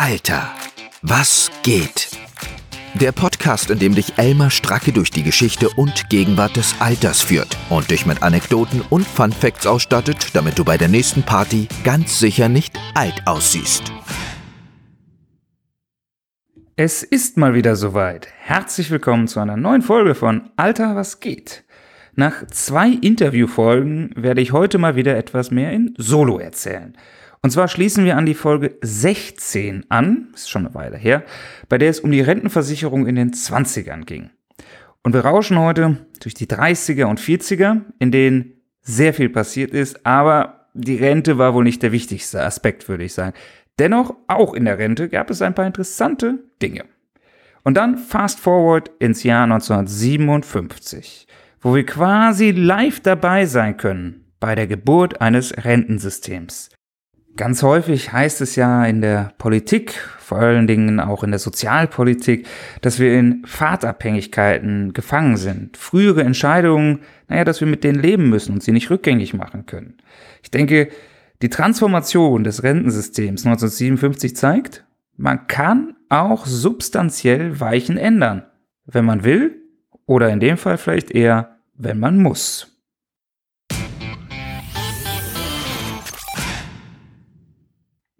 Alter, was geht? Der Podcast, in dem dich Elmar Stracke durch die Geschichte und Gegenwart des Alters führt und dich mit Anekdoten und Fun Facts ausstattet, damit du bei der nächsten Party ganz sicher nicht alt aussiehst. Es ist mal wieder soweit. Herzlich willkommen zu einer neuen Folge von Alter, was geht? Nach zwei Interviewfolgen werde ich heute mal wieder etwas mehr in Solo erzählen. Und zwar schließen wir an die Folge 16 an, ist schon eine Weile her, bei der es um die Rentenversicherung in den 20ern ging. Und wir rauschen heute durch die 30er und 40er, in denen sehr viel passiert ist, aber die Rente war wohl nicht der wichtigste Aspekt, würde ich sagen. Dennoch, auch in der Rente gab es ein paar interessante Dinge. Und dann fast forward ins Jahr 1957, wo wir quasi live dabei sein können bei der Geburt eines Rentensystems. Ganz häufig heißt es ja in der Politik, vor allen Dingen auch in der Sozialpolitik, dass wir in Fahrtabhängigkeiten gefangen sind. Frühere Entscheidungen, naja, dass wir mit denen leben müssen und sie nicht rückgängig machen können. Ich denke, die Transformation des Rentensystems 1957 zeigt, man kann auch substanziell Weichen ändern, wenn man will oder in dem Fall vielleicht eher, wenn man muss.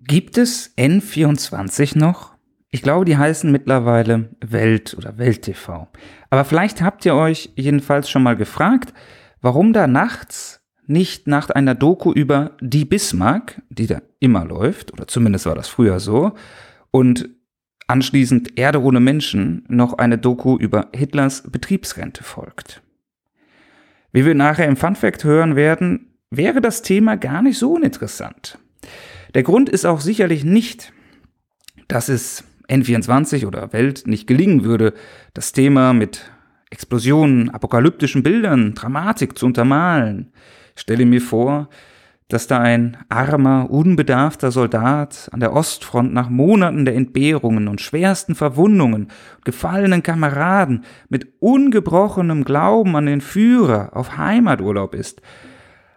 Gibt es N24 noch? Ich glaube, die heißen mittlerweile Welt oder Welt TV. Aber vielleicht habt ihr euch jedenfalls schon mal gefragt, warum da nachts nicht nach einer Doku über die Bismarck, die da immer läuft, oder zumindest war das früher so, und anschließend Erde ohne Menschen noch eine Doku über Hitlers Betriebsrente folgt. Wie wir nachher im Fun Fact hören werden, wäre das Thema gar nicht so uninteressant. Der Grund ist auch sicherlich nicht, dass es N24 oder Welt nicht gelingen würde, das Thema mit Explosionen, apokalyptischen Bildern, Dramatik zu untermalen. Ich stelle mir vor, dass da ein armer, unbedarfter Soldat an der Ostfront nach Monaten der Entbehrungen und schwersten Verwundungen, gefallenen Kameraden mit ungebrochenem Glauben an den Führer auf Heimaturlaub ist.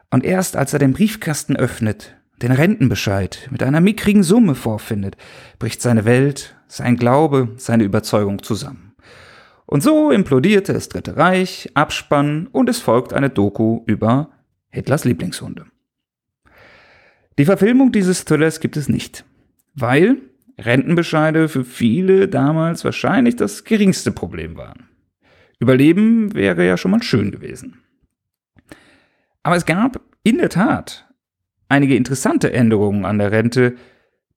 Und erst als er den Briefkasten öffnet, den Rentenbescheid mit einer mickrigen Summe vorfindet, bricht seine Welt, sein Glaube, seine Überzeugung zusammen. Und so implodierte das Dritte Reich, Abspann und es folgt eine Doku über Hitlers Lieblingshunde. Die Verfilmung dieses Thrillers gibt es nicht, weil Rentenbescheide für viele damals wahrscheinlich das geringste Problem waren. Überleben wäre ja schon mal schön gewesen. Aber es gab in der Tat einige interessante Änderungen an der Rente,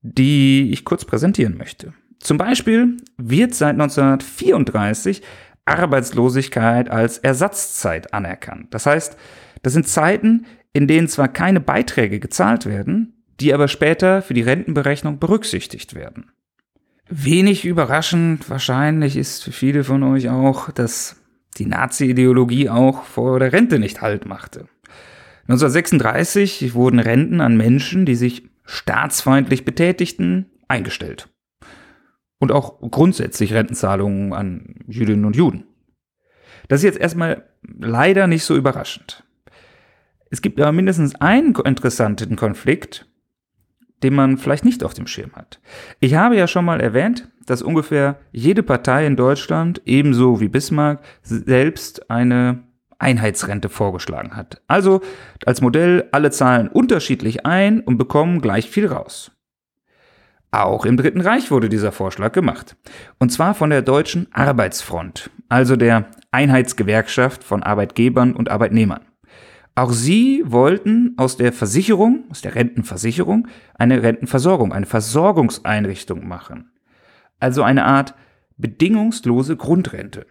die ich kurz präsentieren möchte. Zum Beispiel wird seit 1934 Arbeitslosigkeit als Ersatzzeit anerkannt. Das heißt, das sind Zeiten, in denen zwar keine Beiträge gezahlt werden, die aber später für die Rentenberechnung berücksichtigt werden. Wenig überraschend wahrscheinlich ist für viele von euch auch, dass die Nazi-Ideologie auch vor der Rente nicht Halt machte. 1936 wurden Renten an Menschen, die sich staatsfeindlich betätigten, eingestellt. Und auch grundsätzlich Rentenzahlungen an Jüdinnen und Juden. Das ist jetzt erstmal leider nicht so überraschend. Es gibt aber mindestens einen interessanten Konflikt, den man vielleicht nicht auf dem Schirm hat. Ich habe ja schon mal erwähnt, dass ungefähr jede Partei in Deutschland, ebenso wie Bismarck, selbst eine Einheitsrente vorgeschlagen hat. Also als Modell, alle zahlen unterschiedlich ein und bekommen gleich viel raus. Auch im Dritten Reich wurde dieser Vorschlag gemacht. Und zwar von der Deutschen Arbeitsfront, also der Einheitsgewerkschaft von Arbeitgebern und Arbeitnehmern. Auch sie wollten aus der Versicherung, aus der Rentenversicherung, eine Rentenversorgung, eine Versorgungseinrichtung machen. Also eine Art bedingungslose Grundrente.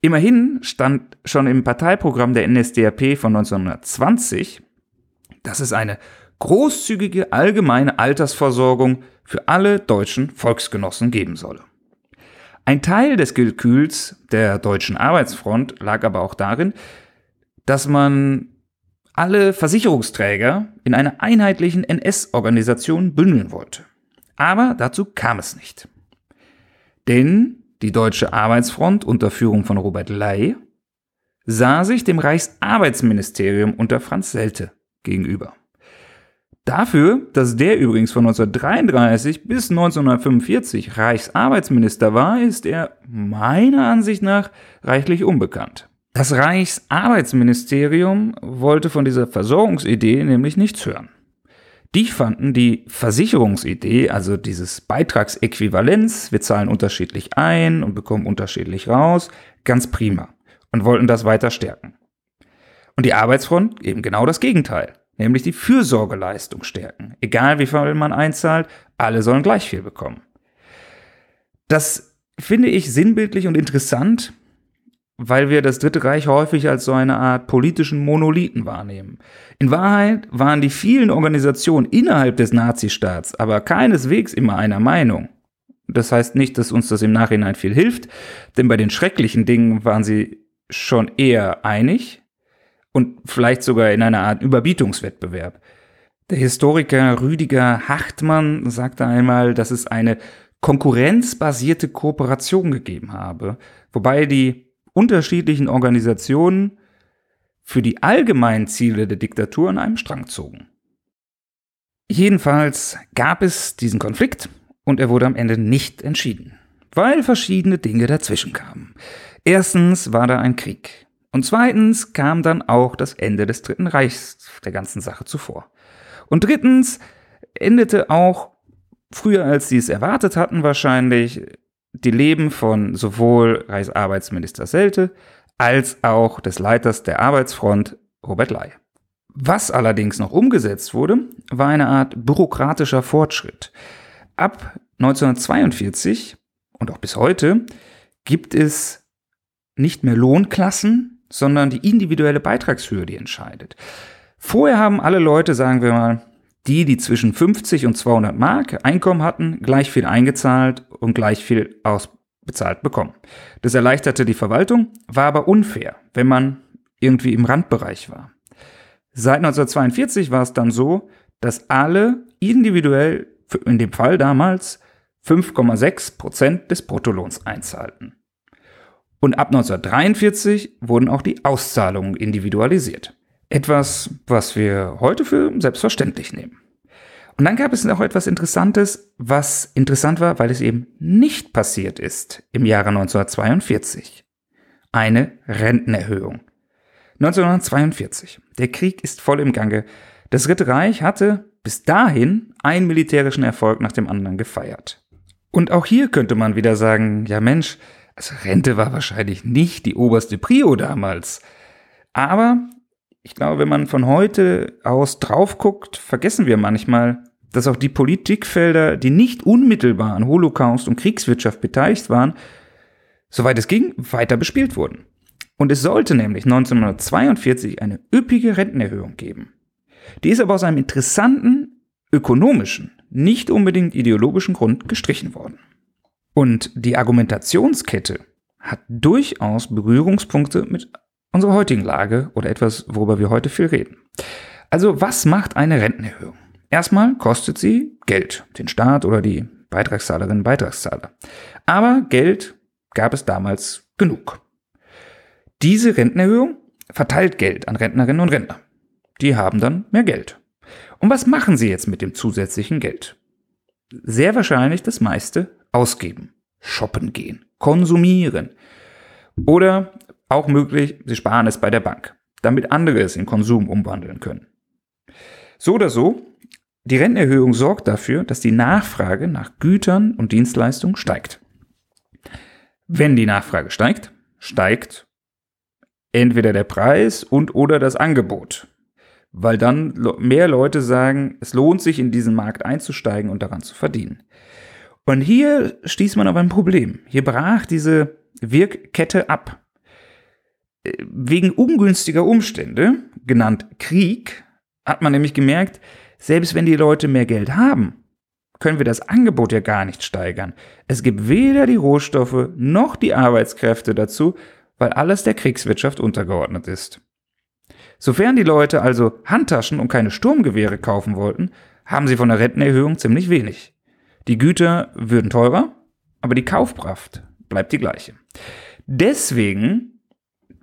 Immerhin stand schon im Parteiprogramm der NSDAP von 1920, dass es eine großzügige allgemeine Altersversorgung für alle deutschen Volksgenossen geben solle. Ein Teil des Gekühls der deutschen Arbeitsfront lag aber auch darin, dass man alle Versicherungsträger in einer einheitlichen NS-Organisation bündeln wollte. Aber dazu kam es nicht. Denn die Deutsche Arbeitsfront unter Führung von Robert Ley, sah sich dem Reichsarbeitsministerium unter Franz Selte gegenüber. Dafür, dass der übrigens von 1933 bis 1945 Reichsarbeitsminister war, ist er meiner Ansicht nach reichlich unbekannt. Das Reichsarbeitsministerium wollte von dieser Versorgungsidee nämlich nichts hören. Die fanden die Versicherungsidee, also dieses Beitragsäquivalenz, wir zahlen unterschiedlich ein und bekommen unterschiedlich raus, ganz prima und wollten das weiter stärken. Und die Arbeitsfront eben genau das Gegenteil nämlich die Fürsorgeleistung stärken. Egal wie viel man einzahlt, alle sollen gleich viel bekommen. Das finde ich sinnbildlich und interessant, weil wir das Dritte Reich häufig als so eine Art politischen Monolithen wahrnehmen. In Wahrheit waren die vielen Organisationen innerhalb des Nazistaats aber keineswegs immer einer Meinung. Das heißt nicht, dass uns das im Nachhinein viel hilft, denn bei den schrecklichen Dingen waren sie schon eher einig, und vielleicht sogar in einer Art Überbietungswettbewerb. Der Historiker Rüdiger Hartmann sagte einmal, dass es eine konkurrenzbasierte Kooperation gegeben habe, wobei die unterschiedlichen Organisationen für die allgemeinen Ziele der Diktatur an einem Strang zogen. Jedenfalls gab es diesen Konflikt und er wurde am Ende nicht entschieden, weil verschiedene Dinge dazwischen kamen. Erstens war da ein Krieg. Und zweitens kam dann auch das Ende des Dritten Reichs der ganzen Sache zuvor. Und drittens endete auch früher, als sie es erwartet hatten, wahrscheinlich die Leben von sowohl Reichsarbeitsminister Selte als auch des Leiters der Arbeitsfront Robert Ley. Was allerdings noch umgesetzt wurde, war eine Art bürokratischer Fortschritt. Ab 1942 und auch bis heute gibt es nicht mehr Lohnklassen, sondern die individuelle Beitragshöhe, die entscheidet. Vorher haben alle Leute, sagen wir mal, die, die zwischen 50 und 200 Mark Einkommen hatten, gleich viel eingezahlt und gleich viel ausbezahlt bekommen. Das erleichterte die Verwaltung, war aber unfair, wenn man irgendwie im Randbereich war. Seit 1942 war es dann so, dass alle individuell, in dem Fall damals, 5,6 Prozent des Bruttolohns einzahlten. Und ab 1943 wurden auch die Auszahlungen individualisiert. Etwas, was wir heute für selbstverständlich nehmen. Und dann gab es noch etwas Interessantes, was interessant war, weil es eben nicht passiert ist im Jahre 1942. Eine Rentenerhöhung. 1942. Der Krieg ist voll im Gange. Das Dritte Reich hatte bis dahin einen militärischen Erfolg nach dem anderen gefeiert. Und auch hier könnte man wieder sagen, ja Mensch, also Rente war wahrscheinlich nicht die oberste Prio damals. Aber ich glaube, wenn man von heute aus drauf guckt, vergessen wir manchmal, dass auch die Politikfelder, die nicht unmittelbar an Holocaust und Kriegswirtschaft beteiligt waren, soweit es ging, weiter bespielt wurden. Und es sollte nämlich 1942 eine üppige Rentenerhöhung geben. Die ist aber aus einem interessanten ökonomischen, nicht unbedingt ideologischen Grund gestrichen worden. Und die Argumentationskette hat durchaus Berührungspunkte mit unserer heutigen Lage oder etwas, worüber wir heute viel reden. Also was macht eine Rentenerhöhung? Erstmal kostet sie Geld, den Staat oder die Beitragszahlerinnen und Beitragszahler. Aber Geld gab es damals genug. Diese Rentenerhöhung verteilt Geld an Rentnerinnen und Rentner. Die haben dann mehr Geld. Und was machen sie jetzt mit dem zusätzlichen Geld? Sehr wahrscheinlich das meiste ausgeben, shoppen gehen, konsumieren. Oder auch möglich, sie sparen es bei der Bank, damit andere es in Konsum umwandeln können. So oder so, die Rentenerhöhung sorgt dafür, dass die Nachfrage nach Gütern und Dienstleistungen steigt. Wenn die Nachfrage steigt, steigt entweder der Preis und oder das Angebot, weil dann mehr Leute sagen, es lohnt sich in diesen Markt einzusteigen und daran zu verdienen. Und hier stieß man auf ein Problem. Hier brach diese Wirkkette ab. Wegen ungünstiger Umstände, genannt Krieg, hat man nämlich gemerkt, selbst wenn die Leute mehr Geld haben, können wir das Angebot ja gar nicht steigern. Es gibt weder die Rohstoffe noch die Arbeitskräfte dazu, weil alles der Kriegswirtschaft untergeordnet ist. Sofern die Leute also Handtaschen und keine Sturmgewehre kaufen wollten, haben sie von der Rentenerhöhung ziemlich wenig. Die Güter würden teurer, aber die Kaufkraft bleibt die gleiche. Deswegen,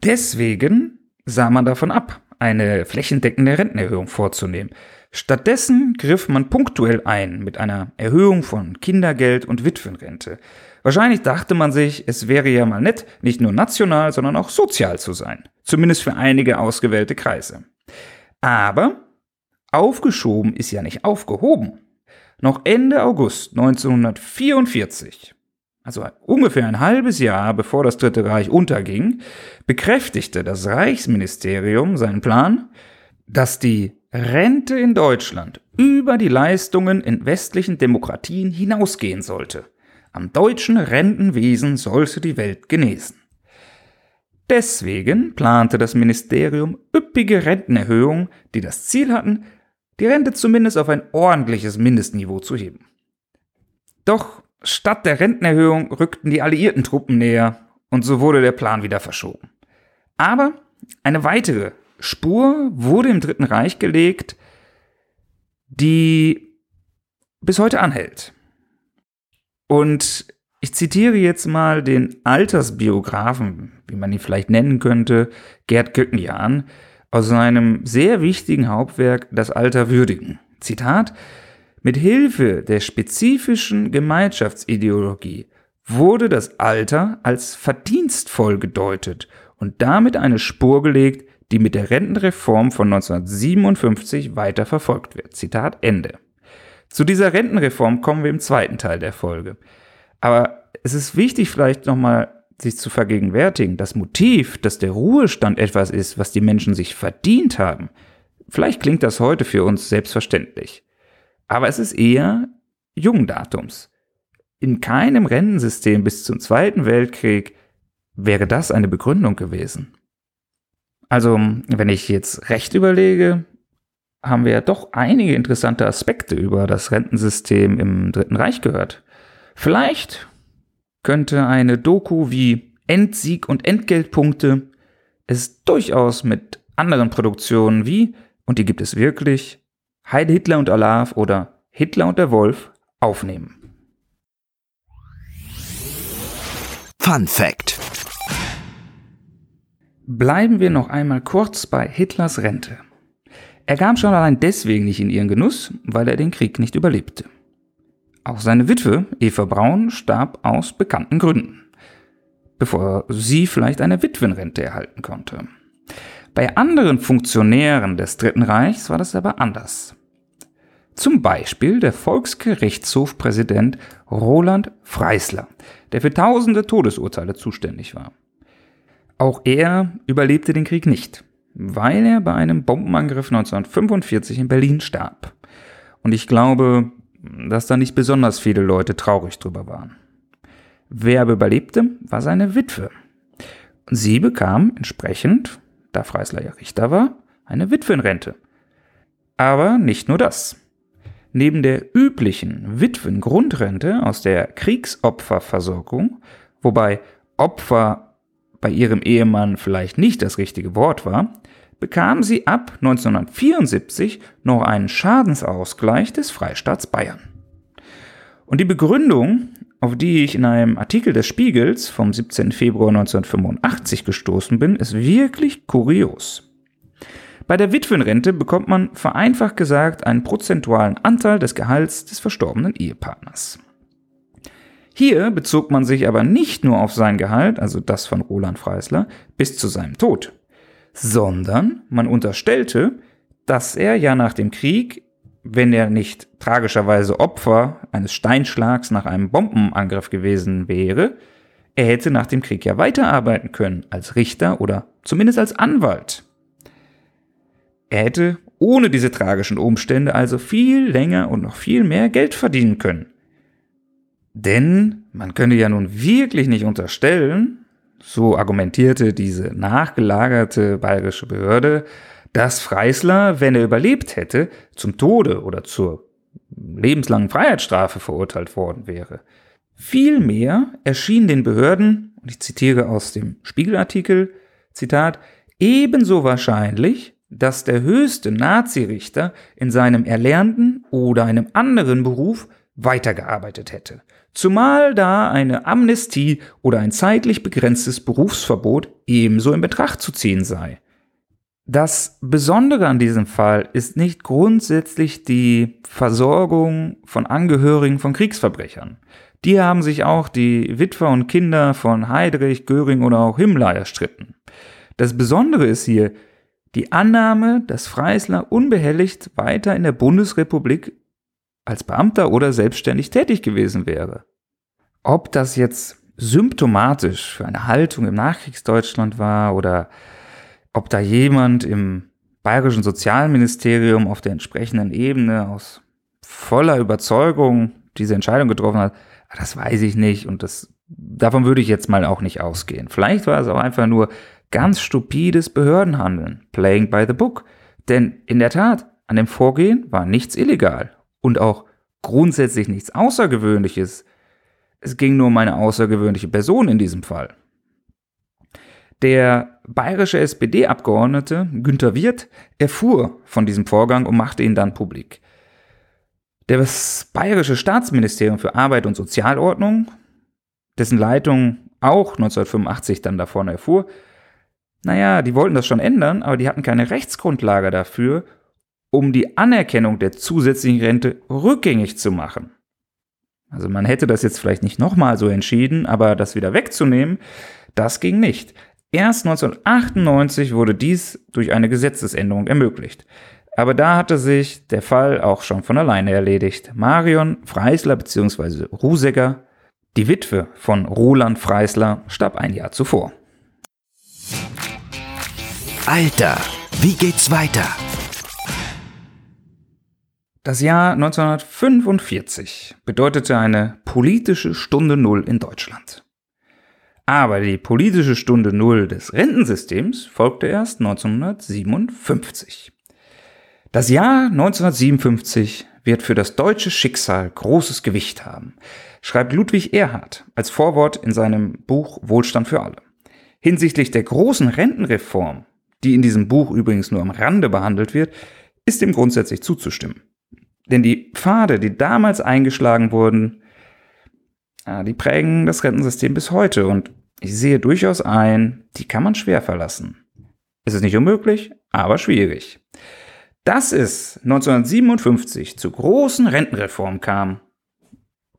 deswegen sah man davon ab, eine flächendeckende Rentenerhöhung vorzunehmen. Stattdessen griff man punktuell ein mit einer Erhöhung von Kindergeld und Witwenrente. Wahrscheinlich dachte man sich, es wäre ja mal nett, nicht nur national, sondern auch sozial zu sein. Zumindest für einige ausgewählte Kreise. Aber aufgeschoben ist ja nicht aufgehoben. Noch Ende August 1944, also ungefähr ein halbes Jahr bevor das Dritte Reich unterging, bekräftigte das Reichsministerium seinen Plan, dass die Rente in Deutschland über die Leistungen in westlichen Demokratien hinausgehen sollte. Am deutschen Rentenwesen sollte die Welt genesen. Deswegen plante das Ministerium üppige Rentenerhöhungen, die das Ziel hatten, die Rente zumindest auf ein ordentliches Mindestniveau zu heben. Doch statt der Rentenerhöhung rückten die alliierten Truppen näher und so wurde der Plan wieder verschoben. Aber eine weitere Spur wurde im Dritten Reich gelegt, die bis heute anhält. Und ich zitiere jetzt mal den Altersbiografen, wie man ihn vielleicht nennen könnte, Gerd Göckenjahn, aus seinem sehr wichtigen Hauptwerk Das Alter würdigen. Zitat Mit Hilfe der spezifischen Gemeinschaftsideologie wurde das Alter als verdienstvoll gedeutet und damit eine Spur gelegt, die mit der Rentenreform von 1957 weiter verfolgt wird. Zitat Ende. Zu dieser Rentenreform kommen wir im zweiten Teil der Folge. Aber es ist wichtig, vielleicht nochmal sich zu vergegenwärtigen, das Motiv, dass der Ruhestand etwas ist, was die Menschen sich verdient haben. Vielleicht klingt das heute für uns selbstverständlich. Aber es ist eher Jungdatums. In keinem Rentensystem bis zum Zweiten Weltkrieg wäre das eine Begründung gewesen. Also, wenn ich jetzt recht überlege, haben wir ja doch einige interessante Aspekte über das Rentensystem im Dritten Reich gehört. Vielleicht könnte eine Doku wie Endsieg und Entgeltpunkte es durchaus mit anderen Produktionen wie, und die gibt es wirklich, Heide Hitler und Alav oder Hitler und der Wolf aufnehmen. Fun Fact Bleiben wir noch einmal kurz bei Hitlers Rente. Er kam schon allein deswegen nicht in ihren Genuss, weil er den Krieg nicht überlebte. Auch seine Witwe, Eva Braun, starb aus bekannten Gründen, bevor sie vielleicht eine Witwenrente erhalten konnte. Bei anderen Funktionären des Dritten Reichs war das aber anders. Zum Beispiel der Volksgerichtshofpräsident Roland Freisler, der für tausende Todesurteile zuständig war. Auch er überlebte den Krieg nicht, weil er bei einem Bombenangriff 1945 in Berlin starb. Und ich glaube, dass da nicht besonders viele Leute traurig drüber waren. Wer aber überlebte, war seine Witwe. Sie bekam entsprechend, da Freisler ja Richter war, eine Witwenrente. Aber nicht nur das. Neben der üblichen Witwengrundrente aus der Kriegsopferversorgung, wobei Opfer bei ihrem Ehemann vielleicht nicht das richtige Wort war, bekam sie ab 1974 noch einen Schadensausgleich des Freistaats Bayern. Und die Begründung, auf die ich in einem Artikel des Spiegels vom 17. Februar 1985 gestoßen bin, ist wirklich kurios. Bei der Witwenrente bekommt man vereinfacht gesagt einen prozentualen Anteil des Gehalts des verstorbenen Ehepartners. Hier bezog man sich aber nicht nur auf sein Gehalt, also das von Roland Freisler, bis zu seinem Tod, sondern man unterstellte, dass er ja nach dem Krieg, wenn er nicht tragischerweise Opfer eines Steinschlags nach einem Bombenangriff gewesen wäre, er hätte nach dem Krieg ja weiterarbeiten können als Richter oder zumindest als Anwalt. Er hätte ohne diese tragischen Umstände also viel länger und noch viel mehr Geld verdienen können. Denn man könne ja nun wirklich nicht unterstellen, so argumentierte diese nachgelagerte bayerische Behörde, dass Freisler, wenn er überlebt hätte, zum Tode oder zur lebenslangen Freiheitsstrafe verurteilt worden wäre. Vielmehr erschien den Behörden, und ich zitiere aus dem Spiegelartikel, Zitat, ebenso wahrscheinlich, dass der höchste Nazirichter in seinem erlernten oder einem anderen Beruf weitergearbeitet hätte zumal da eine Amnestie oder ein zeitlich begrenztes Berufsverbot ebenso in Betracht zu ziehen sei. Das Besondere an diesem Fall ist nicht grundsätzlich die Versorgung von Angehörigen von Kriegsverbrechern. Die haben sich auch die Witwer und Kinder von Heydrich, Göring oder auch Himmler erstritten. Das Besondere ist hier die Annahme, dass Freisler unbehelligt weiter in der Bundesrepublik als Beamter oder selbstständig tätig gewesen wäre. Ob das jetzt symptomatisch für eine Haltung im Nachkriegsdeutschland war oder ob da jemand im bayerischen Sozialministerium auf der entsprechenden Ebene aus voller Überzeugung diese Entscheidung getroffen hat, das weiß ich nicht und das, davon würde ich jetzt mal auch nicht ausgehen. Vielleicht war es auch einfach nur ganz stupides Behördenhandeln, playing by the book. Denn in der Tat, an dem Vorgehen war nichts illegal und auch grundsätzlich nichts Außergewöhnliches. Es ging nur um eine außergewöhnliche Person in diesem Fall. Der bayerische SPD-Abgeordnete Günther Wirth erfuhr von diesem Vorgang und machte ihn dann publik. Das bayerische Staatsministerium für Arbeit und Sozialordnung, dessen Leitung auch 1985 dann davon erfuhr, naja, die wollten das schon ändern, aber die hatten keine Rechtsgrundlage dafür, um die Anerkennung der zusätzlichen Rente rückgängig zu machen. Also man hätte das jetzt vielleicht nicht nochmal so entschieden, aber das wieder wegzunehmen, das ging nicht. Erst 1998 wurde dies durch eine Gesetzesänderung ermöglicht. Aber da hatte sich der Fall auch schon von alleine erledigt. Marion Freisler bzw. Rusegger, die Witwe von Roland Freisler, starb ein Jahr zuvor. Alter, wie geht's weiter? Das Jahr 1945 bedeutete eine politische Stunde Null in Deutschland. Aber die politische Stunde Null des Rentensystems folgte erst 1957. Das Jahr 1957 wird für das deutsche Schicksal großes Gewicht haben, schreibt Ludwig Erhard als Vorwort in seinem Buch Wohlstand für alle. Hinsichtlich der großen Rentenreform die in diesem Buch übrigens nur am Rande behandelt wird, ist dem grundsätzlich zuzustimmen. Denn die Pfade, die damals eingeschlagen wurden, die prägen das Rentensystem bis heute und ich sehe durchaus ein, die kann man schwer verlassen. Es ist nicht unmöglich, aber schwierig. Dass es 1957 zu großen Rentenreformen kam,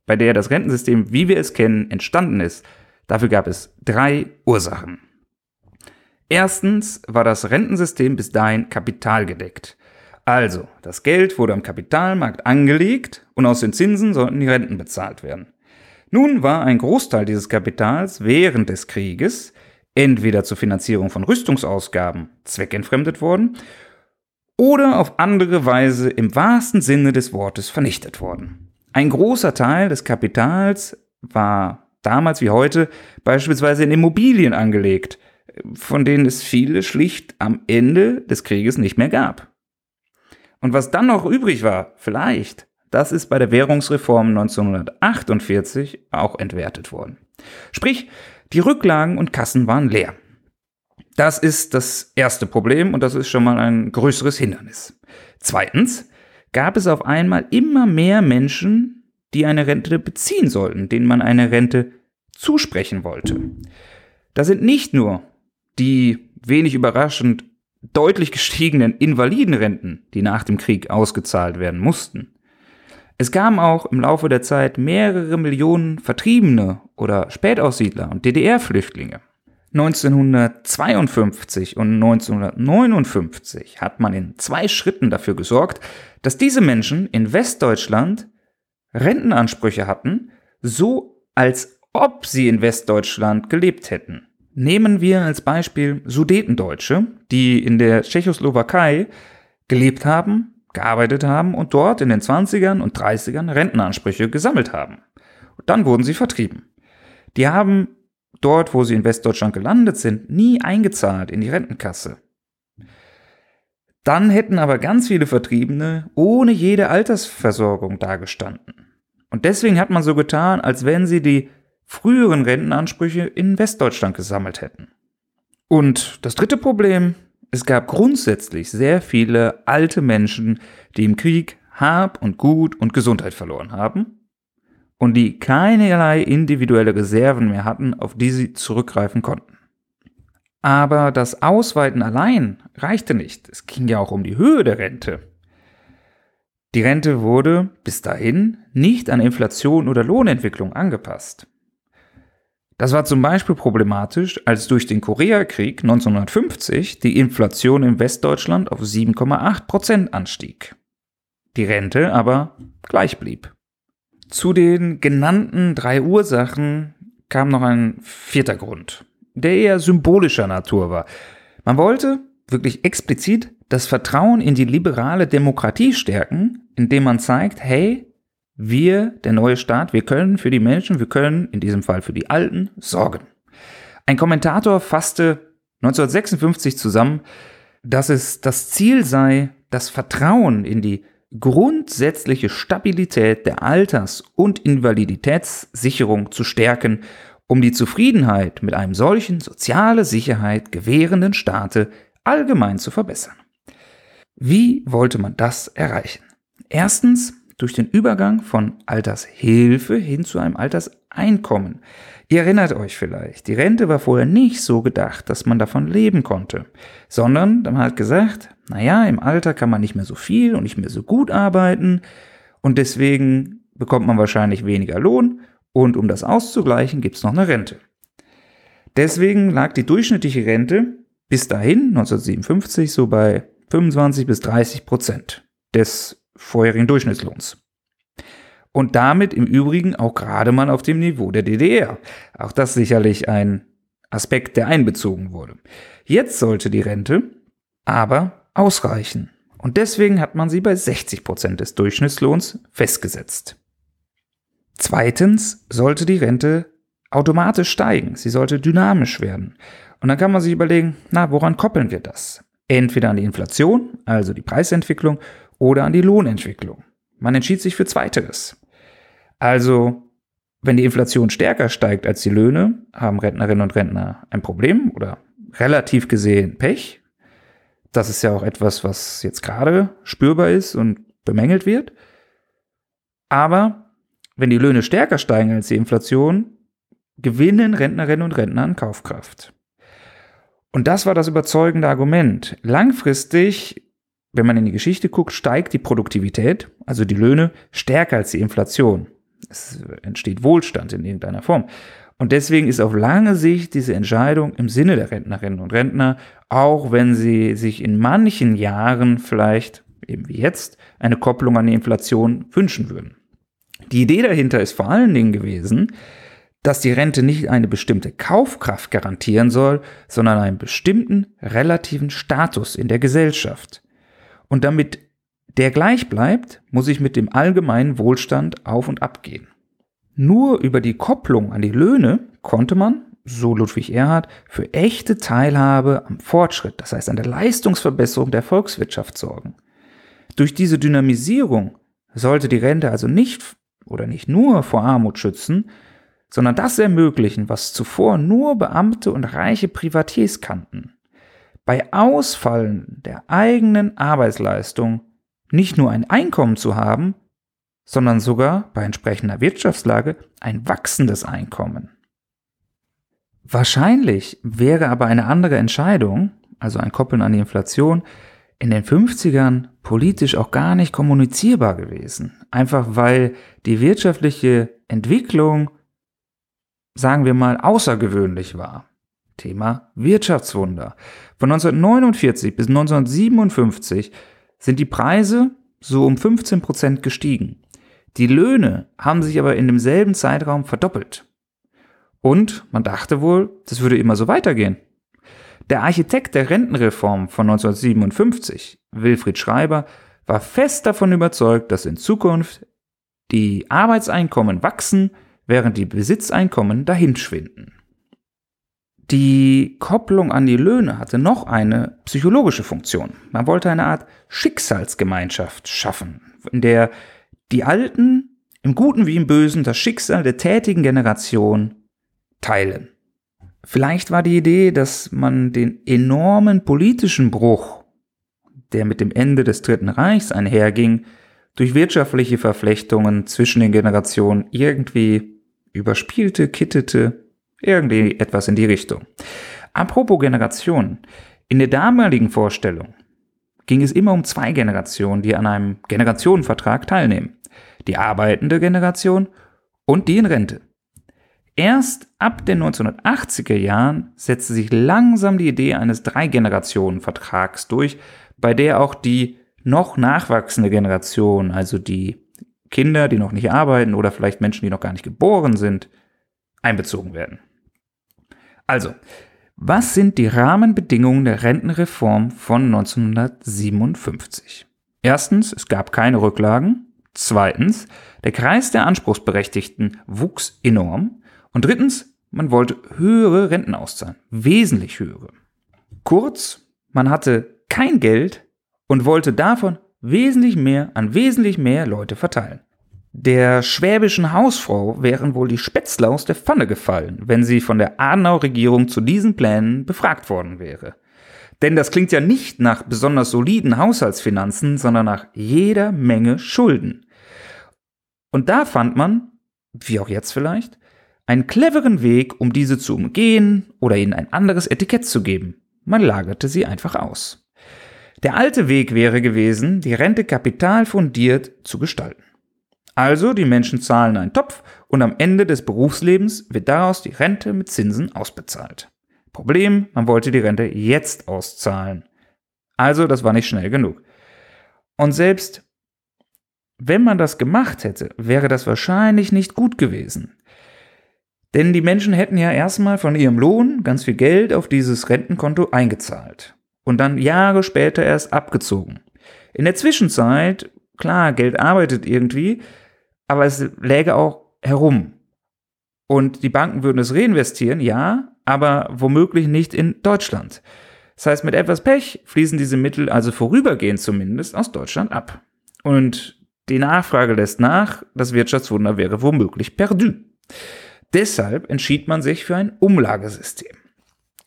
bei der das Rentensystem, wie wir es kennen, entstanden ist, dafür gab es drei Ursachen. Erstens war das Rentensystem bis dahin kapitalgedeckt. Also, das Geld wurde am Kapitalmarkt angelegt und aus den Zinsen sollten die Renten bezahlt werden. Nun war ein Großteil dieses Kapitals während des Krieges entweder zur Finanzierung von Rüstungsausgaben zweckentfremdet worden oder auf andere Weise im wahrsten Sinne des Wortes vernichtet worden. Ein großer Teil des Kapitals war damals wie heute beispielsweise in Immobilien angelegt, von denen es viele schlicht am Ende des Krieges nicht mehr gab. Und was dann noch übrig war, vielleicht, das ist bei der Währungsreform 1948 auch entwertet worden. Sprich, die Rücklagen und Kassen waren leer. Das ist das erste Problem und das ist schon mal ein größeres Hindernis. Zweitens gab es auf einmal immer mehr Menschen, die eine Rente beziehen sollten, denen man eine Rente zusprechen wollte. Da sind nicht nur die wenig überraschend deutlich gestiegenen Invalidenrenten, die nach dem Krieg ausgezahlt werden mussten. Es kamen auch im Laufe der Zeit mehrere Millionen Vertriebene oder Spätaussiedler und DDR-Flüchtlinge. 1952 und 1959 hat man in zwei Schritten dafür gesorgt, dass diese Menschen in Westdeutschland Rentenansprüche hatten, so als ob sie in Westdeutschland gelebt hätten. Nehmen wir als Beispiel Sudetendeutsche, die in der Tschechoslowakei gelebt haben, gearbeitet haben und dort in den 20ern und 30ern Rentenansprüche gesammelt haben. Und dann wurden sie vertrieben. Die haben dort, wo sie in Westdeutschland gelandet sind, nie eingezahlt in die Rentenkasse. Dann hätten aber ganz viele Vertriebene ohne jede Altersversorgung dagestanden. Und deswegen hat man so getan, als wenn sie die früheren Rentenansprüche in Westdeutschland gesammelt hätten. Und das dritte Problem, es gab grundsätzlich sehr viele alte Menschen, die im Krieg Hab und Gut und Gesundheit verloren haben und die keinerlei individuelle Reserven mehr hatten, auf die sie zurückgreifen konnten. Aber das Ausweiten allein reichte nicht. Es ging ja auch um die Höhe der Rente. Die Rente wurde bis dahin nicht an Inflation oder Lohnentwicklung angepasst. Das war zum Beispiel problematisch, als durch den Koreakrieg 1950 die Inflation in Westdeutschland auf 7,8 Prozent anstieg. Die Rente aber gleich blieb. Zu den genannten drei Ursachen kam noch ein vierter Grund, der eher symbolischer Natur war. Man wollte wirklich explizit das Vertrauen in die liberale Demokratie stärken, indem man zeigt, hey, wir, der neue Staat, wir können für die Menschen, wir können in diesem Fall für die Alten sorgen. Ein Kommentator fasste 1956 zusammen, dass es das Ziel sei, das Vertrauen in die grundsätzliche Stabilität der Alters- und Invaliditätssicherung zu stärken, um die Zufriedenheit mit einem solchen soziale Sicherheit gewährenden Staate allgemein zu verbessern. Wie wollte man das erreichen? Erstens durch den Übergang von Altershilfe hin zu einem Alterseinkommen. Ihr erinnert euch vielleicht, die Rente war vorher nicht so gedacht, dass man davon leben konnte, sondern man hat gesagt, naja, im Alter kann man nicht mehr so viel und nicht mehr so gut arbeiten und deswegen bekommt man wahrscheinlich weniger Lohn und um das auszugleichen, gibt es noch eine Rente. Deswegen lag die durchschnittliche Rente bis dahin, 1957, so bei 25 bis 30 Prozent des vorherigen Durchschnittslohns. Und damit im Übrigen auch gerade mal auf dem Niveau der DDR. Auch das sicherlich ein Aspekt, der einbezogen wurde. Jetzt sollte die Rente aber ausreichen. Und deswegen hat man sie bei 60 Prozent des Durchschnittslohns festgesetzt. Zweitens sollte die Rente automatisch steigen. Sie sollte dynamisch werden. Und dann kann man sich überlegen, na, woran koppeln wir das? Entweder an die Inflation, also die Preisentwicklung, oder an die Lohnentwicklung. Man entschied sich für Zweiteres. Also, wenn die Inflation stärker steigt als die Löhne, haben Rentnerinnen und Rentner ein Problem oder relativ gesehen Pech. Das ist ja auch etwas, was jetzt gerade spürbar ist und bemängelt wird. Aber wenn die Löhne stärker steigen als die Inflation, gewinnen Rentnerinnen und Rentner an Kaufkraft. Und das war das überzeugende Argument. Langfristig wenn man in die Geschichte guckt, steigt die Produktivität, also die Löhne, stärker als die Inflation. Es entsteht Wohlstand in irgendeiner Form. Und deswegen ist auf lange Sicht diese Entscheidung im Sinne der Rentnerinnen und Rentner, auch wenn sie sich in manchen Jahren vielleicht, eben wie jetzt, eine Kopplung an die Inflation wünschen würden. Die Idee dahinter ist vor allen Dingen gewesen, dass die Rente nicht eine bestimmte Kaufkraft garantieren soll, sondern einen bestimmten relativen Status in der Gesellschaft. Und damit der gleich bleibt, muss ich mit dem allgemeinen Wohlstand auf und ab gehen. Nur über die Kopplung an die Löhne konnte man, so Ludwig Erhard, für echte Teilhabe am Fortschritt, das heißt an der Leistungsverbesserung der Volkswirtschaft sorgen. Durch diese Dynamisierung sollte die Rente also nicht oder nicht nur vor Armut schützen, sondern das ermöglichen, was zuvor nur Beamte und reiche Privatiers kannten bei Ausfallen der eigenen Arbeitsleistung nicht nur ein Einkommen zu haben, sondern sogar bei entsprechender Wirtschaftslage ein wachsendes Einkommen. Wahrscheinlich wäre aber eine andere Entscheidung, also ein Koppeln an die Inflation, in den 50ern politisch auch gar nicht kommunizierbar gewesen. Einfach weil die wirtschaftliche Entwicklung, sagen wir mal, außergewöhnlich war. Thema Wirtschaftswunder. Von 1949 bis 1957 sind die Preise so um 15 Prozent gestiegen. Die Löhne haben sich aber in demselben Zeitraum verdoppelt. Und man dachte wohl, das würde immer so weitergehen. Der Architekt der Rentenreform von 1957, Wilfried Schreiber, war fest davon überzeugt, dass in Zukunft die Arbeitseinkommen wachsen, während die Besitzeinkommen dahinschwinden. Die Kopplung an die Löhne hatte noch eine psychologische Funktion. Man wollte eine Art Schicksalsgemeinschaft schaffen, in der die Alten im Guten wie im Bösen das Schicksal der tätigen Generation teilen. Vielleicht war die Idee, dass man den enormen politischen Bruch, der mit dem Ende des Dritten Reichs einherging, durch wirtschaftliche Verflechtungen zwischen den Generationen irgendwie überspielte, kittete irgendwie etwas in die Richtung. Apropos Generationen. In der damaligen Vorstellung ging es immer um zwei Generationen, die an einem Generationenvertrag teilnehmen. Die arbeitende Generation und die in Rente. Erst ab den 1980er Jahren setzte sich langsam die Idee eines Drei-Generationen-Vertrags durch, bei der auch die noch nachwachsende Generation, also die Kinder, die noch nicht arbeiten oder vielleicht Menschen, die noch gar nicht geboren sind, einbezogen werden. Also, was sind die Rahmenbedingungen der Rentenreform von 1957? Erstens, es gab keine Rücklagen. Zweitens, der Kreis der Anspruchsberechtigten wuchs enorm. Und drittens, man wollte höhere Renten auszahlen, wesentlich höhere. Kurz, man hatte kein Geld und wollte davon wesentlich mehr an wesentlich mehr Leute verteilen. Der schwäbischen Hausfrau wären wohl die Spätzle aus der Pfanne gefallen, wenn sie von der Adenauer-Regierung zu diesen Plänen befragt worden wäre. Denn das klingt ja nicht nach besonders soliden Haushaltsfinanzen, sondern nach jeder Menge Schulden. Und da fand man, wie auch jetzt vielleicht, einen cleveren Weg, um diese zu umgehen oder ihnen ein anderes Etikett zu geben. Man lagerte sie einfach aus. Der alte Weg wäre gewesen, die Rente kapitalfundiert zu gestalten. Also die Menschen zahlen einen Topf und am Ende des Berufslebens wird daraus die Rente mit Zinsen ausbezahlt. Problem, man wollte die Rente jetzt auszahlen. Also das war nicht schnell genug. Und selbst wenn man das gemacht hätte, wäre das wahrscheinlich nicht gut gewesen. Denn die Menschen hätten ja erstmal von ihrem Lohn ganz viel Geld auf dieses Rentenkonto eingezahlt und dann Jahre später erst abgezogen. In der Zwischenzeit, klar, Geld arbeitet irgendwie, aber es läge auch herum. Und die Banken würden es reinvestieren, ja, aber womöglich nicht in Deutschland. Das heißt, mit etwas Pech fließen diese Mittel also vorübergehend zumindest aus Deutschland ab. Und die Nachfrage lässt nach, das Wirtschaftswunder wäre womöglich perdu. Deshalb entschied man sich für ein Umlagesystem.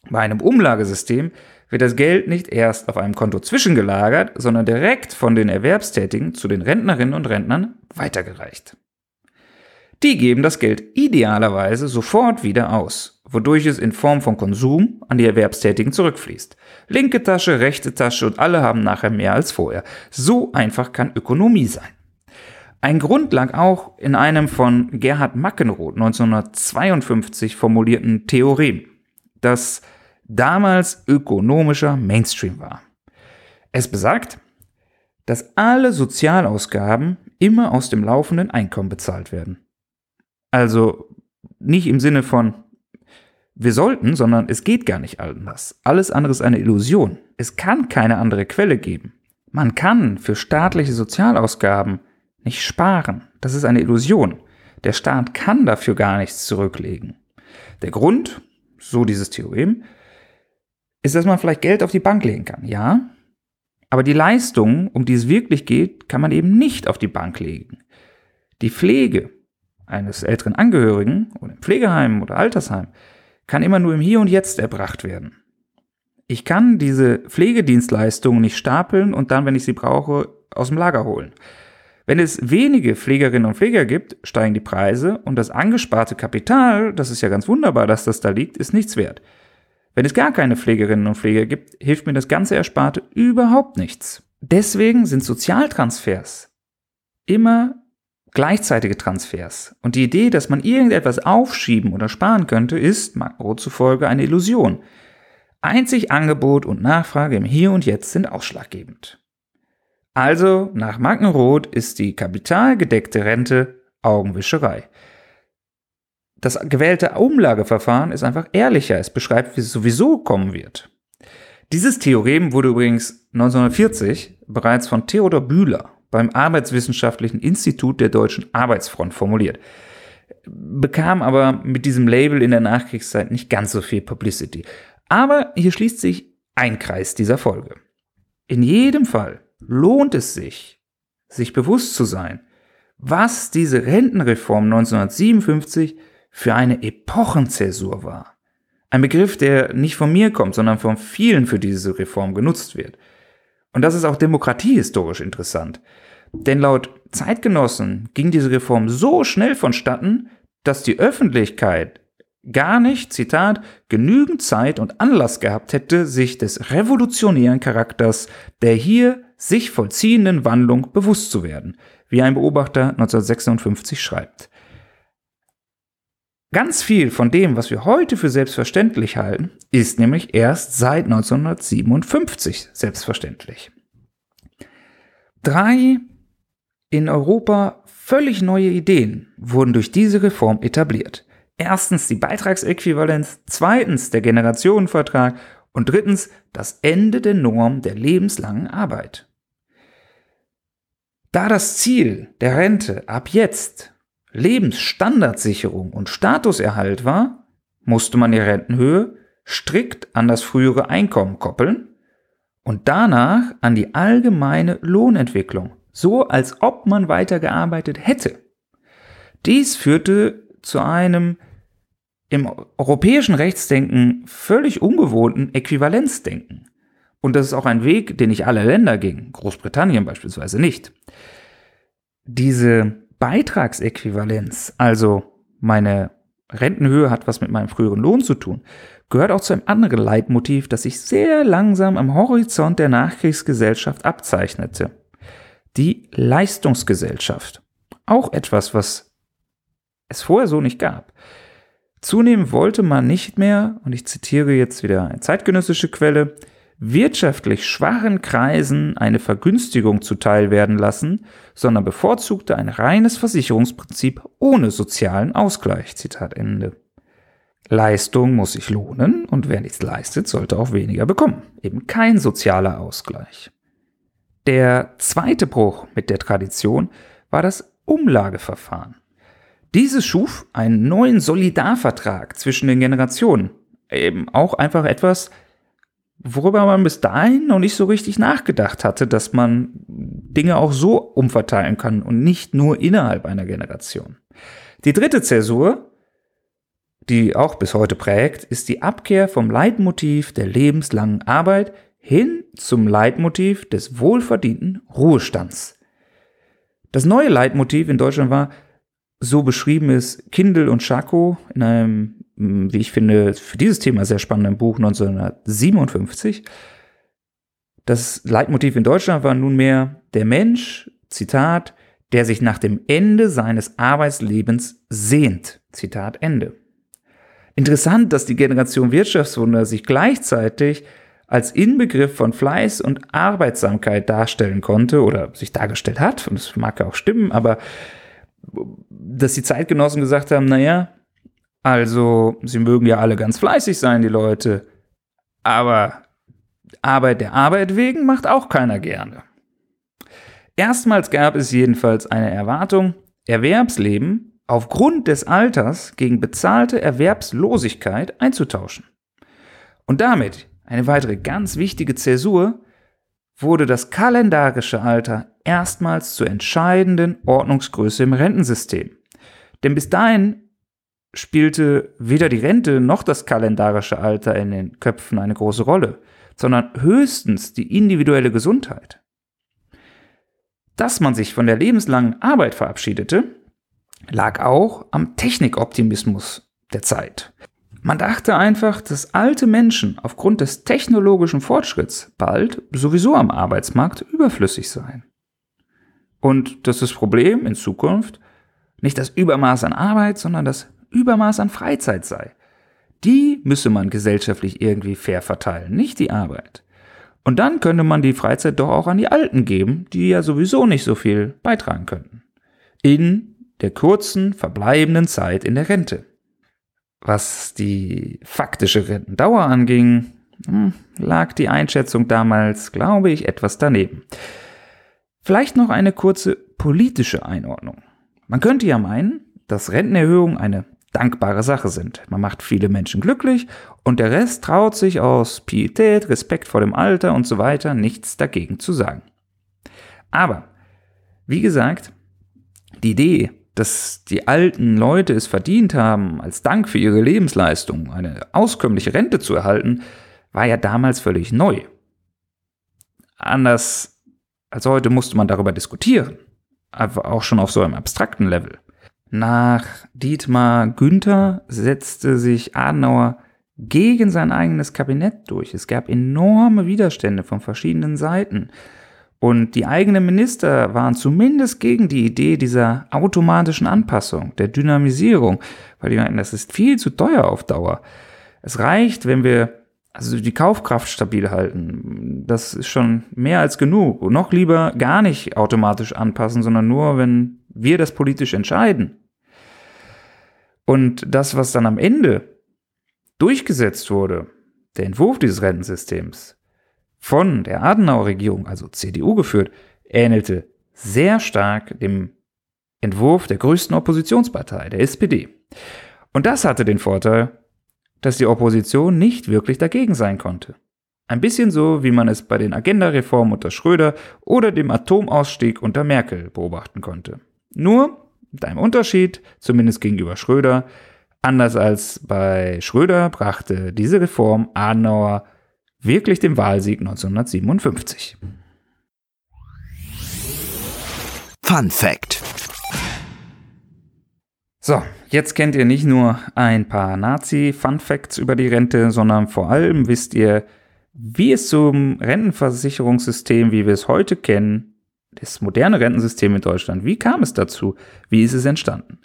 Bei einem Umlagesystem wird das Geld nicht erst auf einem Konto zwischengelagert, sondern direkt von den Erwerbstätigen zu den Rentnerinnen und Rentnern weitergereicht. Die geben das Geld idealerweise sofort wieder aus, wodurch es in Form von Konsum an die Erwerbstätigen zurückfließt. Linke Tasche, rechte Tasche und alle haben nachher mehr als vorher. So einfach kann Ökonomie sein. Ein Grund lag auch in einem von Gerhard Mackenroth 1952 formulierten Theorem, das damals ökonomischer Mainstream war. Es besagt, dass alle Sozialausgaben immer aus dem laufenden Einkommen bezahlt werden. Also nicht im Sinne von wir sollten, sondern es geht gar nicht anders. Alles andere ist eine Illusion. Es kann keine andere Quelle geben. Man kann für staatliche Sozialausgaben nicht sparen. Das ist eine Illusion. Der Staat kann dafür gar nichts zurücklegen. Der Grund, so dieses Theorem, ist, dass man vielleicht Geld auf die Bank legen kann, ja. Aber die Leistung, um die es wirklich geht, kann man eben nicht auf die Bank legen. Die Pflege eines älteren Angehörigen oder im Pflegeheim oder Altersheim kann immer nur im Hier und Jetzt erbracht werden. Ich kann diese Pflegedienstleistungen nicht stapeln und dann, wenn ich sie brauche, aus dem Lager holen. Wenn es wenige Pflegerinnen und Pfleger gibt, steigen die Preise und das angesparte Kapital, das ist ja ganz wunderbar, dass das da liegt, ist nichts wert. Wenn es gar keine Pflegerinnen und Pfleger gibt, hilft mir das ganze Ersparte überhaupt nichts. Deswegen sind Sozialtransfers immer gleichzeitige Transfers. Und die Idee, dass man irgendetwas aufschieben oder sparen könnte, ist, Makro zufolge, eine Illusion. Einzig Angebot und Nachfrage im Hier und Jetzt sind ausschlaggebend. Also, nach Magneroth ist die kapitalgedeckte Rente Augenwischerei. Das gewählte Umlageverfahren ist einfach ehrlicher. Es beschreibt, wie es sowieso kommen wird. Dieses Theorem wurde übrigens 1940 bereits von Theodor Bühler beim Arbeitswissenschaftlichen Institut der Deutschen Arbeitsfront formuliert, bekam aber mit diesem Label in der Nachkriegszeit nicht ganz so viel Publicity. Aber hier schließt sich ein Kreis dieser Folge. In jedem Fall lohnt es sich, sich bewusst zu sein, was diese Rentenreform 1957 für eine Epochenzäsur war. Ein Begriff, der nicht von mir kommt, sondern von vielen für diese Reform genutzt wird. Und das ist auch demokratiehistorisch interessant. Denn laut Zeitgenossen ging diese Reform so schnell vonstatten, dass die Öffentlichkeit gar nicht, Zitat, genügend Zeit und Anlass gehabt hätte, sich des revolutionären Charakters der hier sich vollziehenden Wandlung bewusst zu werden, wie ein Beobachter 1956 schreibt. Ganz viel von dem, was wir heute für selbstverständlich halten, ist nämlich erst seit 1957 selbstverständlich. Drei in Europa völlig neue Ideen wurden durch diese Reform etabliert. Erstens die Beitragsäquivalenz, zweitens der Generationenvertrag und drittens das Ende der Norm der lebenslangen Arbeit. Da das Ziel der Rente ab jetzt Lebensstandardsicherung und Statuserhalt war, musste man die Rentenhöhe strikt an das frühere Einkommen koppeln und danach an die allgemeine Lohnentwicklung, so als ob man weitergearbeitet hätte. Dies führte zu einem im europäischen Rechtsdenken völlig ungewohnten Äquivalenzdenken. Und das ist auch ein Weg, den nicht alle Länder gingen, Großbritannien beispielsweise nicht. Diese Beitragsäquivalenz, also meine Rentenhöhe hat was mit meinem früheren Lohn zu tun, gehört auch zu einem anderen Leitmotiv, das sich sehr langsam am Horizont der Nachkriegsgesellschaft abzeichnete. Die Leistungsgesellschaft. Auch etwas, was es vorher so nicht gab. Zunehmend wollte man nicht mehr, und ich zitiere jetzt wieder eine zeitgenössische Quelle, wirtschaftlich schwachen Kreisen eine Vergünstigung zuteil werden lassen, sondern bevorzugte ein reines Versicherungsprinzip ohne sozialen Ausgleich. Zitat Ende. Leistung muss sich lohnen und wer nichts leistet, sollte auch weniger bekommen. Eben kein sozialer Ausgleich. Der zweite Bruch mit der Tradition war das Umlageverfahren. Dieses schuf einen neuen Solidarvertrag zwischen den Generationen. Eben auch einfach etwas, worüber man bis dahin noch nicht so richtig nachgedacht hatte, dass man Dinge auch so umverteilen kann und nicht nur innerhalb einer Generation. Die dritte Zäsur, die auch bis heute prägt, ist die Abkehr vom Leitmotiv der lebenslangen Arbeit hin zum Leitmotiv des wohlverdienten Ruhestands. Das neue Leitmotiv in Deutschland war, so beschrieben ist Kindle und Schako in einem wie ich finde, für dieses Thema sehr spannenden Buch 1957. Das Leitmotiv in Deutschland war nunmehr der Mensch, Zitat, der sich nach dem Ende seines Arbeitslebens sehnt. Zitat Ende. Interessant, dass die Generation Wirtschaftswunder sich gleichzeitig als Inbegriff von Fleiß und Arbeitsamkeit darstellen konnte oder sich dargestellt hat, und das mag ja auch stimmen, aber dass die Zeitgenossen gesagt haben, naja, also, sie mögen ja alle ganz fleißig sein, die Leute. Aber Arbeit der Arbeit wegen macht auch keiner gerne. Erstmals gab es jedenfalls eine Erwartung, Erwerbsleben aufgrund des Alters gegen bezahlte Erwerbslosigkeit einzutauschen. Und damit, eine weitere ganz wichtige Zäsur, wurde das kalendarische Alter erstmals zur entscheidenden Ordnungsgröße im Rentensystem. Denn bis dahin spielte weder die Rente noch das kalendarische Alter in den Köpfen eine große Rolle, sondern höchstens die individuelle Gesundheit. Dass man sich von der lebenslangen Arbeit verabschiedete, lag auch am Technikoptimismus der Zeit. Man dachte einfach, dass alte Menschen aufgrund des technologischen Fortschritts bald sowieso am Arbeitsmarkt überflüssig seien. Und dass das Problem in Zukunft nicht das Übermaß an Arbeit, sondern das Übermaß an Freizeit sei. Die müsse man gesellschaftlich irgendwie fair verteilen, nicht die Arbeit. Und dann könnte man die Freizeit doch auch an die Alten geben, die ja sowieso nicht so viel beitragen könnten. In der kurzen, verbleibenden Zeit in der Rente. Was die faktische Rentendauer anging, hm, lag die Einschätzung damals, glaube ich, etwas daneben. Vielleicht noch eine kurze politische Einordnung. Man könnte ja meinen, dass Rentenerhöhungen eine dankbare Sache sind. Man macht viele Menschen glücklich und der Rest traut sich aus Pietät, Respekt vor dem Alter und so weiter nichts dagegen zu sagen. Aber, wie gesagt, die Idee, dass die alten Leute es verdient haben, als Dank für ihre Lebensleistung eine auskömmliche Rente zu erhalten, war ja damals völlig neu. Anders als heute musste man darüber diskutieren, aber auch schon auf so einem abstrakten Level. Nach Dietmar Günther setzte sich Adenauer gegen sein eigenes Kabinett durch. Es gab enorme Widerstände von verschiedenen Seiten. Und die eigenen Minister waren zumindest gegen die Idee dieser automatischen Anpassung, der Dynamisierung, weil die meinten, das ist viel zu teuer auf Dauer. Es reicht, wenn wir also die Kaufkraft stabil halten. Das ist schon mehr als genug. Und noch lieber gar nicht automatisch anpassen, sondern nur, wenn wir das politisch entscheiden. Und das, was dann am Ende durchgesetzt wurde, der Entwurf dieses Rentensystems von der Adenauer-Regierung, also CDU geführt, ähnelte sehr stark dem Entwurf der größten Oppositionspartei, der SPD. Und das hatte den Vorteil, dass die Opposition nicht wirklich dagegen sein konnte. Ein bisschen so, wie man es bei den Agenda-Reformen unter Schröder oder dem Atomausstieg unter Merkel beobachten konnte. Nur mit einem Unterschied, zumindest gegenüber Schröder, Anders als bei Schröder brachte diese Reform Adenauer wirklich den Wahlsieg 1957. Fun Fact. So, jetzt kennt ihr nicht nur ein paar Nazi-Fun Facts über die Rente, sondern vor allem wisst ihr, wie es zum Rentenversicherungssystem, wie wir es heute kennen, das moderne Rentensystem in Deutschland, wie kam es dazu? Wie ist es entstanden?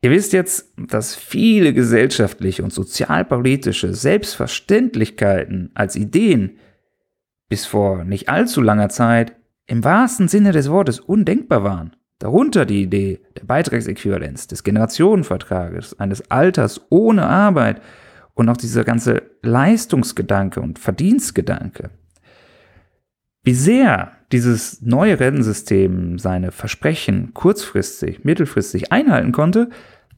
Ihr wisst jetzt, dass viele gesellschaftliche und sozialpolitische Selbstverständlichkeiten als Ideen bis vor nicht allzu langer Zeit im wahrsten Sinne des Wortes undenkbar waren. Darunter die Idee der Beitragsäquivalenz, des Generationenvertrages, eines Alters ohne Arbeit und auch dieser ganze Leistungsgedanke und Verdienstgedanke. Wie sehr dieses neue Rentensystem seine Versprechen kurzfristig, mittelfristig einhalten konnte,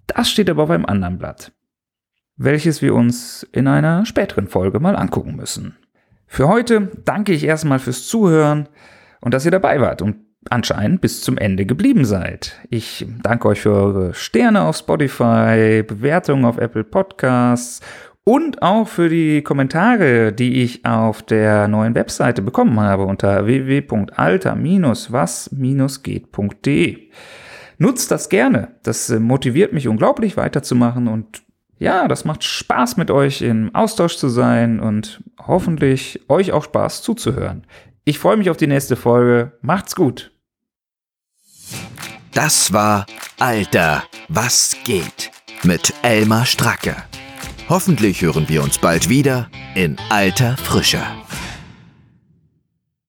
das steht aber auf einem anderen Blatt, welches wir uns in einer späteren Folge mal angucken müssen. Für heute danke ich erstmal fürs Zuhören und dass ihr dabei wart und anscheinend bis zum Ende geblieben seid. Ich danke euch für eure Sterne auf Spotify, Bewertungen auf Apple Podcasts und auch für die Kommentare, die ich auf der neuen Webseite bekommen habe unter www.alter-was-geht.de. Nutzt das gerne. Das äh, motiviert mich unglaublich weiterzumachen und ja, das macht Spaß mit euch im Austausch zu sein und hoffentlich euch auch Spaß zuzuhören. Ich freue mich auf die nächste Folge. Macht's gut. Das war Alter, was geht mit Elmar Stracke. Hoffentlich hören wir uns bald wieder in alter Frische.